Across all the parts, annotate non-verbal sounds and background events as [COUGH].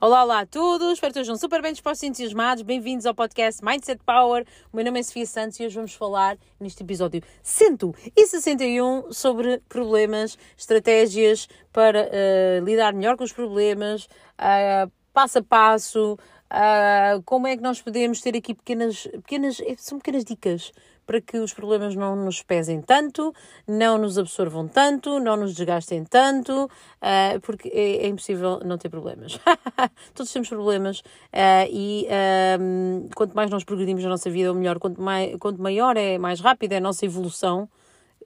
Olá, olá a todos, espero que estejam super bem dispostos e entusiasmados. Bem-vindos ao podcast Mindset Power. O meu nome é Sofia Santos e hoje vamos falar, neste episódio 161, sobre problemas, estratégias para uh, lidar melhor com os problemas, uh, passo a passo, uh, como é que nós podemos ter aqui pequenas, pequenas, são pequenas dicas para que os problemas não nos pesem tanto, não nos absorvam tanto, não nos desgastem tanto, uh, porque é, é, impossível não ter problemas. [LAUGHS] Todos temos problemas uh, e quanto mais nós progredimos na nossa vida, ou melhor, quanto, mai, quanto maior é, mais rápida é a nossa evolução,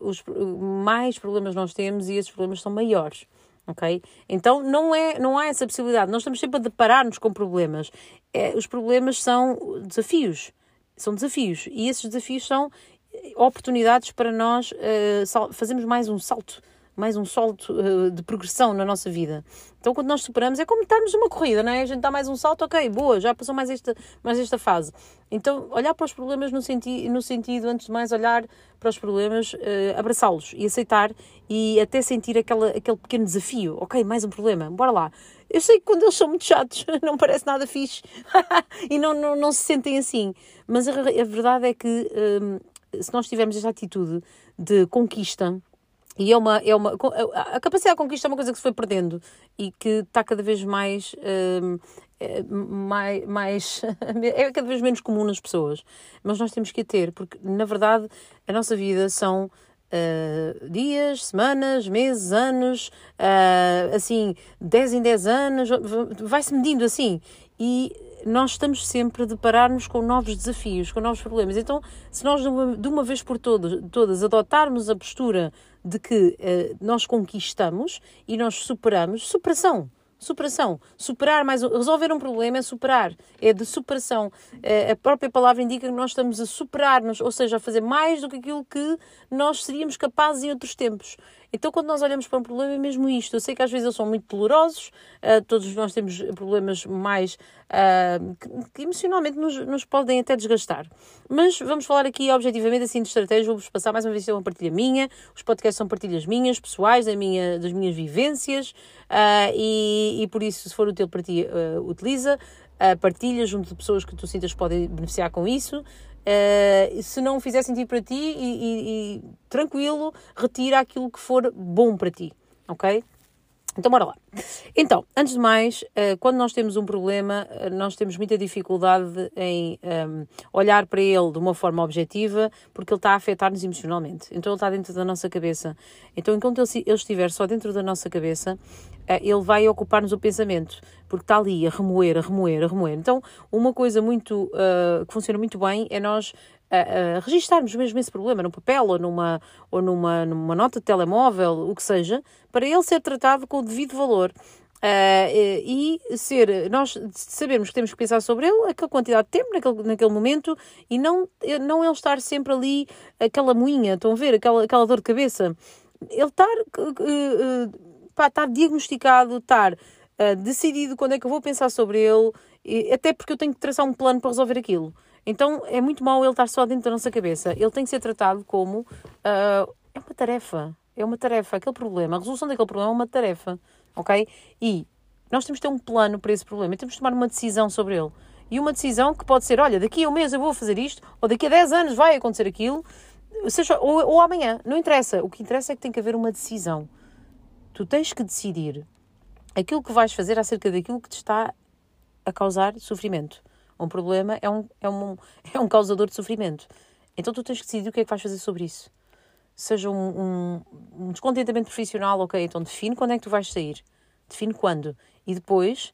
os, mais problemas nós temos e esses problemas são maiores. Ok? Então não, é, não há essa possibilidade. Nós estamos sempre a deparar-nos com problemas. É, os problemas são desafios são desafios e esses desafios são oportunidades para nós uh, fazermos mais um salto, mais um salto uh, de progressão na nossa vida. Então, quando nós superamos, é como estarmos numa corrida, não é? A gente dá mais um salto, ok, boa, já passou mais esta, mais esta fase. Então, olhar para os problemas no, senti no sentido, antes de mais, olhar para os problemas, uh, abraçá-los e aceitar e até sentir aquela, aquele pequeno desafio. Ok, mais um problema, bora lá. Eu sei que quando eles são muito chatos, [LAUGHS] não parece nada fixe [LAUGHS] e não, não, não se sentem assim. Mas a, a verdade é que um, se nós tivermos esta atitude de conquista, e é uma, é uma. A capacidade de conquista é uma coisa que se foi perdendo e que está cada vez mais. Um, é, mais, mais [LAUGHS] é cada vez menos comum nas pessoas. Mas nós temos que a ter, porque na verdade a nossa vida são uh, dias, semanas, meses, anos, uh, assim, 10 em 10 anos, vai-se medindo assim. E nós estamos sempre a deparar-nos com novos desafios, com novos problemas. Então, se nós de uma, vez por todas, todas adotarmos a postura de que uh, nós conquistamos e nós superamos, superação superação. Superar mais. Resolver um problema é superar. É de superação. É, a própria palavra indica que nós estamos a superar-nos, ou seja, a fazer mais do que aquilo que nós seríamos capazes em outros tempos. Então, quando nós olhamos para um problema, é mesmo isto. Eu sei que às vezes eles são muito dolorosos, uh, todos nós temos problemas mais uh, que, que, emocionalmente nos, nos, podem até desgastar. Mas vamos falar aqui objetivamente assim de estratégia. Vou-vos passar mais uma vez, é uma partilha minha. Os podcasts são partilhas minhas, pessoais, da minha, das minhas vivências, uh, e, e por isso, se for útil para ti, utiliza. partilha junto de pessoas que tu sintas que podem beneficiar com isso. Uh, se não fizer sentido para ti, e, e, e, tranquilo, retira aquilo que for bom para ti, ok? Então, bora lá. Então, antes de mais, uh, quando nós temos um problema, uh, nós temos muita dificuldade em ehm, olhar para ele de uma forma objetiva, porque ele está a afetar-nos emocionalmente. Então, ele está dentro da nossa cabeça. Então, enquanto ele, estiver só dentro da nossa cabeça, ele vai ocupar-nos o pensamento porque está ali a remoer, a remoer, a remoer. Então, uma coisa muito que funciona muito bem é nós uh, uh, registarmos mesmo esse problema no papel ou numa, ou numa, numa nota de telemóvel, o que seja, para ele ser tratado com o devido valor. Uh, e ser, nós sabemos que temos que pensar sobre ele, aquela quantidade de tempo, naquele, naquele momento, e não, não ele estar sempre ali, aquela moinha, estão a ver, aquela, aquela dor de cabeça. Ele estar, uh, uh, estar diagnosticado, estar uh, decidido quando é que eu vou pensar sobre ele, e, até porque eu tenho que traçar um plano para resolver aquilo. Então é muito mau ele estar só dentro da nossa cabeça. Ele tem que ser tratado como uh, é uma tarefa. É uma tarefa. Aquele problema, a resolução daquele problema é uma tarefa. Ok? E nós temos que ter um plano para esse problema. Temos que tomar uma decisão sobre ele. E uma decisão que pode ser: olha, daqui a um mês eu vou fazer isto, ou daqui a 10 anos vai acontecer aquilo, seja, ou, ou amanhã. Não interessa. O que interessa é que tem que haver uma decisão. Tu tens que decidir aquilo que vais fazer acerca daquilo que te está a causar sofrimento. Um problema é um, é um, [LAUGHS] é um causador de sofrimento. Então tu tens que decidir o que é que vais fazer sobre isso. Seja um, um, um descontentamento profissional, ok, então define quando é que tu vais sair. Define quando. E depois,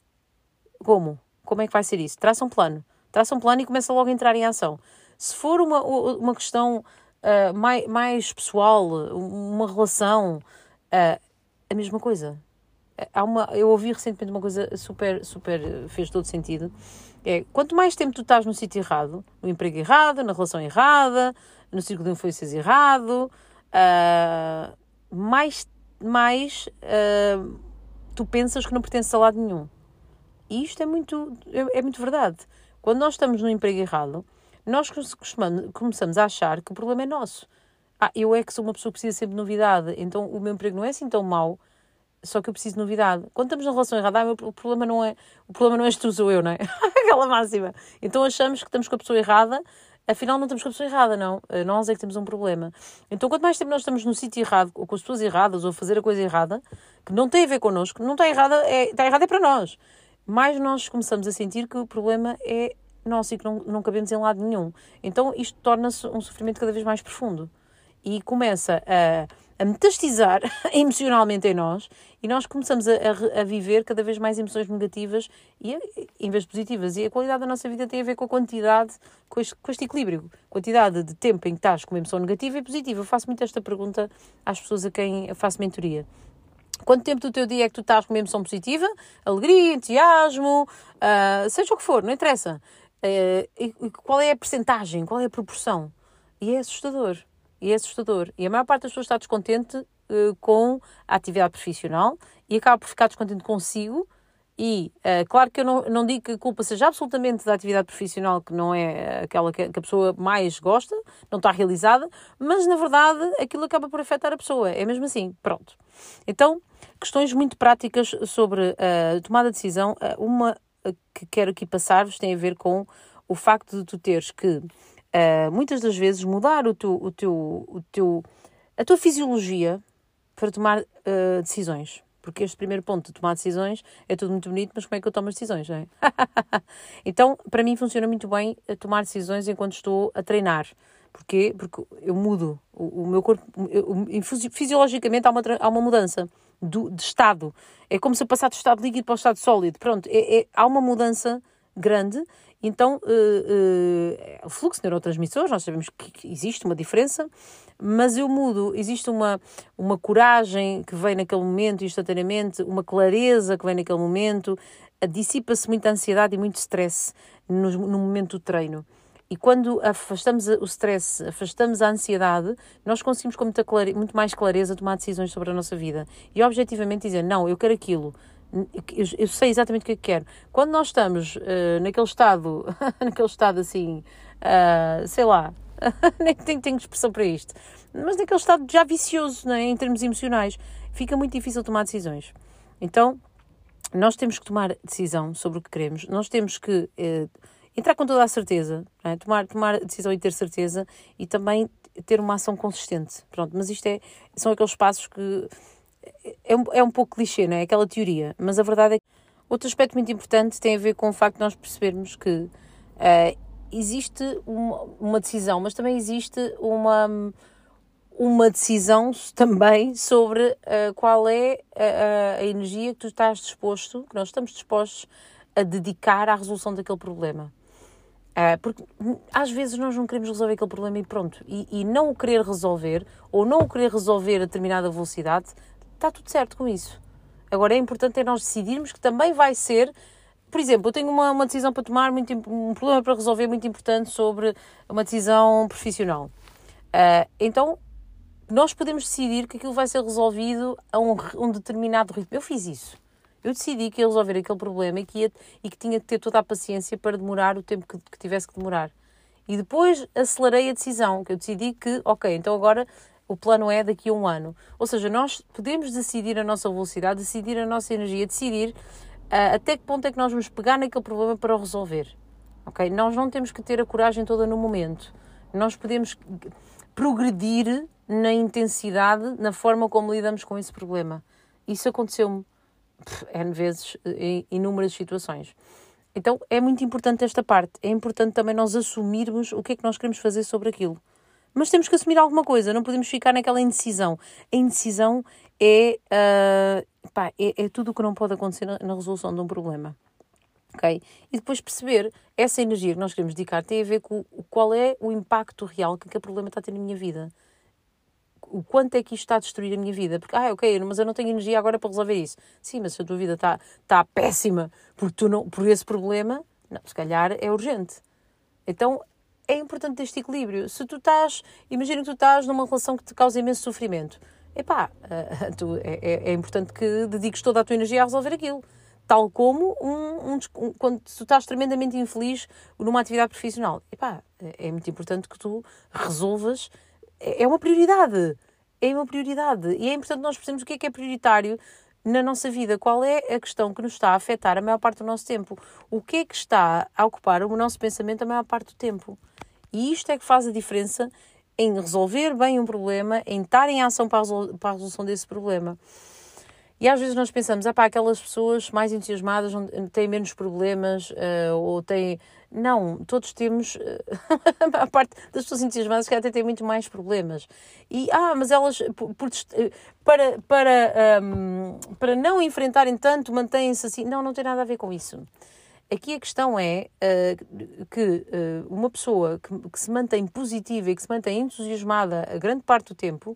como? Como é que vai ser isso? Traça um plano. Traça um plano e começa logo a entrar em ação. Se for uma, uma questão uh, mais, mais pessoal, uma relação, uh, a mesma coisa há uma, eu ouvi recentemente uma coisa super, super, fez todo sentido. É, quanto mais tempo tu estás no sítio errado, no emprego errado, na relação errada, no círculo de influências errado, uh, mais, mais uh, tu pensas que não pertences a lado nenhum. E isto é muito, é, é muito verdade. Quando nós estamos no emprego errado, nós começamos a achar que o problema é nosso. Ah, eu é que sou uma pessoa que precisa sempre de novidade, então o meu emprego não é assim tão mau, só que eu preciso de novidade. Quando estamos na relação errada, ah, o problema não é o problema não és tu, sou eu, não é? [LAUGHS] Aquela máxima. Então achamos que estamos com a pessoa errada, afinal não estamos com a pessoa errada, não. Eh, nós é que temos um problema. Então quanto mais tempo nós estamos no sítio errado, ou com as pessoas erradas, ou a fazer a coisa errada, que não tem a ver connosco, não está errada, é, está errada é para nós. Mais nós começamos a sentir que o problema é nosso e que não, não cabemos em lado nenhum. Então isto torna-se um sofrimento cada vez mais profundo. E começa a a metastizar [LAUGHS] emocionalmente em nós e nós começamos a, a, a, viver cada vez mais emoções negativas e, em vez de positivas. E a qualidade da nossa vida tem a ver com a quantidade, com este, com este equilíbrio. Quantidade de tempo em que estás com uma emoção negativa e positiva. Eu faço muito esta pergunta às pessoas a quem faço mentoria. Quanto tempo do teu dia é que tu estás com uma emoção positiva? Alegria, entusiasmo, uh, seja o que for, não interessa. Uh, e, qual é a percentagem? Qual é a proporção? E é assustador é assustador. E a maior parte das pessoas está descontente uh, com a atividade profissional e acaba por ficar descontente consigo. E uh, claro que eu não, não digo que a culpa seja absolutamente da atividade profissional, que não é aquela que, que a pessoa mais gosta, não está realizada, mas na verdade aquilo acaba por afetar a pessoa. É mesmo assim, pronto. Então, questões muito práticas sobre a uh, tomada de decisão. Uma que quero aqui passar-vos tem a ver com o facto de tu teres que uh, muitas das vezes mudar o teu, o teu, o teu, a tua fisiologia para tomar uh, decisões. Porque este primeiro ponto de tomar decisões é tudo muito bonito, mas como é que eu tomo as decisões? É? [LAUGHS] então, para mim, funciona muito bem tomar decisões enquanto estou a treinar. Porquê? Porque eu mudo. O, o meu corpo, eu, fisiologicamente, há uma, há uma mudança do, de estado. É como se eu passasse do estado líquido para o estado sólido. Pronto, é, é, há uma mudança grande então, uh, uh, o fluxo de neurotransmissores, nós sabemos que existe uma diferença, mas eu mudo, existe uma, uma coragem que vem naquele momento instantaneamente, uma clareza que vem naquele momento, dissipa-se muita ansiedade e muito stress no, no momento do treino. E quando afastamos o stress, afastamos a ansiedade, nós conseguimos com muita muito mais clareza tomar decisões sobre a nossa vida. E objetivamente dizer, não, eu quero aquilo, eu, eu sei exatamente o que é que quero. Quando nós estamos uh, naquele estado, [LAUGHS] naquele estado assim, uh, sei lá, [LAUGHS] nem tenho, tenho expressão para isto, mas naquele estado já vicioso né, em termos emocionais, fica muito difícil tomar decisões. Então, nós temos que tomar decisão sobre o que queremos, nós temos que uh, entrar com toda a certeza, é? tomar, tomar decisão e ter certeza e também ter uma ação consistente. Pronto, mas isto é, são aqueles passos que é um, é um pouco clichê, não é? Aquela teoria, mas a verdade é que outro aspecto muito importante tem a ver com o facto de nós percebermos que uh, existe uma, uma, decisão, mas também existe uma, uma decisão [LAUGHS] também sobre uh, qual é a, a, energia que tu estás disposto, que nós estamos dispostos a dedicar à resolução daquele problema. Uh, porque às vezes nós não queremos resolver aquele problema e pronto. E, e não o querer resolver, ou não o querer resolver a determinada velocidade, está tudo certo com isso. Agora é importante é nós decidirmos que também vai ser. Por exemplo, eu tenho uma, uma decisão para tomar, muito, um problema para resolver muito importante sobre uma decisão profissional. Uh, então, nós podemos decidir que aquilo vai ser resolvido a um, um, determinado ritmo. Eu fiz isso. Eu decidi que ia resolver aquele problema e que, ia, e que tinha que ter toda a paciência para demorar o tempo que, que tivesse que demorar. E depois acelerei a decisão, que eu decidi que, ok, então agora o plano é daqui a um ano. Ou seja, nós podemos decidir a nossa velocidade, decidir a nossa energia, decidir uh, até que ponto é que nós vamos pegar naquele problema para o resolver. Ok? Nós não temos que ter a coragem toda no momento. Nós podemos progredir na intensidade, na forma como lidamos com esse problema. Isso aconteceu-me N vezes em inúmeras situações. Então é muito importante esta parte. É importante também nós assumirmos o que é que nós queremos fazer sobre aquilo. Mas temos que assumir alguma coisa, não podemos ficar naquela indecisão. A indecisão é, uh, pá, é, é tudo o que não pode acontecer na, na resolução de um problema. Okay? E depois perceber essa energia que nós queremos dedicar tem a ver com qual é o impacto real que aquele problema está a ter na minha vida. O quanto é que isto está a destruir a minha vida? Porque, ah, ok, mas eu não tenho energia agora para resolver isso. Sim, mas se a tua vida está, está péssima por, tu não, por esse problema, não, se calhar é urgente. Então, é importante este equilíbrio. Se tu estás, imagina que tu estás numa relação que te causa imenso sofrimento, epá, uh, [LAUGHS] tu, é, é, é importante que dediques toda a tua energia a resolver aquilo. Tal como um, um, quando tu estás tremendamente infeliz numa atividade profissional. Epá, é, é muito importante que tu resolvas. É, é uma prioridade. É uma prioridade. E é importante nós percebermos o que é que é prioritário na nossa vida? Qual é a questão que nos está a afetar a maior parte do nosso tempo? O que é que está a ocupar o nosso pensamento a maior parte do tempo? E isto é que faz a diferença em resolver bem um problema, em estar em ação para a, resolução desse problema. E às vezes nós pensamos, ah pá, aquelas pessoas mais entusiasmadas têm menos problemas uh, ou têm. Não, todos temos. Uh, [LAUGHS] a parte das pessoas entusiasmadas que até têm muito mais problemas. E, ah, mas elas, por, por, eh, para, para, um, para não enfrentarem tanto, mantêm-se assim. Não, não tem nada a ver com isso. Aqui a questão é uh, que uma pessoa que, que se mantém positiva e que se mantém entusiasmada a grande parte do tempo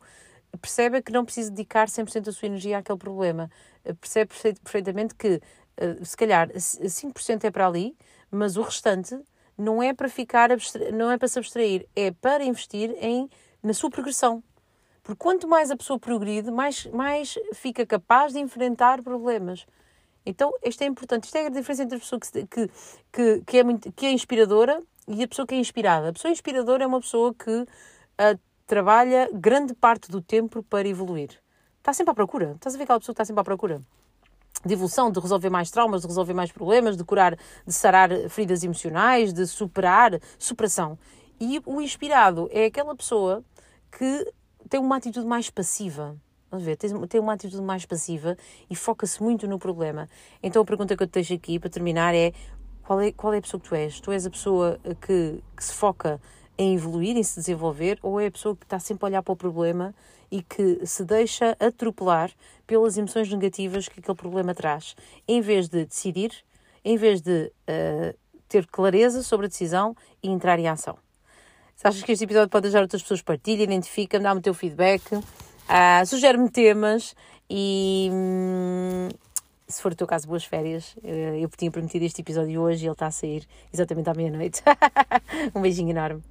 percebe que não precisa dedicar 100% da sua energia àquele problema. Eh, percebe perfeitamente que, se calhar, 5% é para ali, mas o restante não é para ficar, não é para se abstrair, é para investir em, na sua progressão. Porque quanto mais a pessoa progride, mais, mais fica capaz de enfrentar problemas. Então, isto é importante. Isto é a diferença entre a pessoa que, que, que, que é, muito, que é inspiradora e a pessoa que é inspirada. A pessoa inspiradora é uma pessoa que uh, trabalha grande parte do tempo para evoluir. Está sempre à procura. Estás a ver aquela pessoa que está sempre à procura? De evolução, de resolver mais traumas, de resolver mais problemas, de curar, de sarar feridas emocionais, de superar, superação. E o inspirado é aquela pessoa que tem uma atitude mais passiva. Vamos ver, tem uma atitude mais passiva e foca-se muito no problema. Então a pergunta que eu te deixo aqui para terminar é qual é, qual é a pessoa que tu és? Tu és a pessoa que, que se foca em evoluir, em se desenvolver, ou é a pessoa que está sempre a olhar para o problema e que se deixa atropelar pelas emoções negativas que aquele problema traz, em vez de decidir, em vez de uh, ter clareza sobre a decisão e entrar em ação. Se achas que este episódio pode ajudar outras pessoas, partilha, identifica, dá-me o teu feedback, uh, sugere-me temas e. Hum, se for o teu caso, boas férias. Eh, eu tinha prometido este episódio hoje e ele está a sair exatamente à meia-noite. [LAUGHS] um beijinho enorme.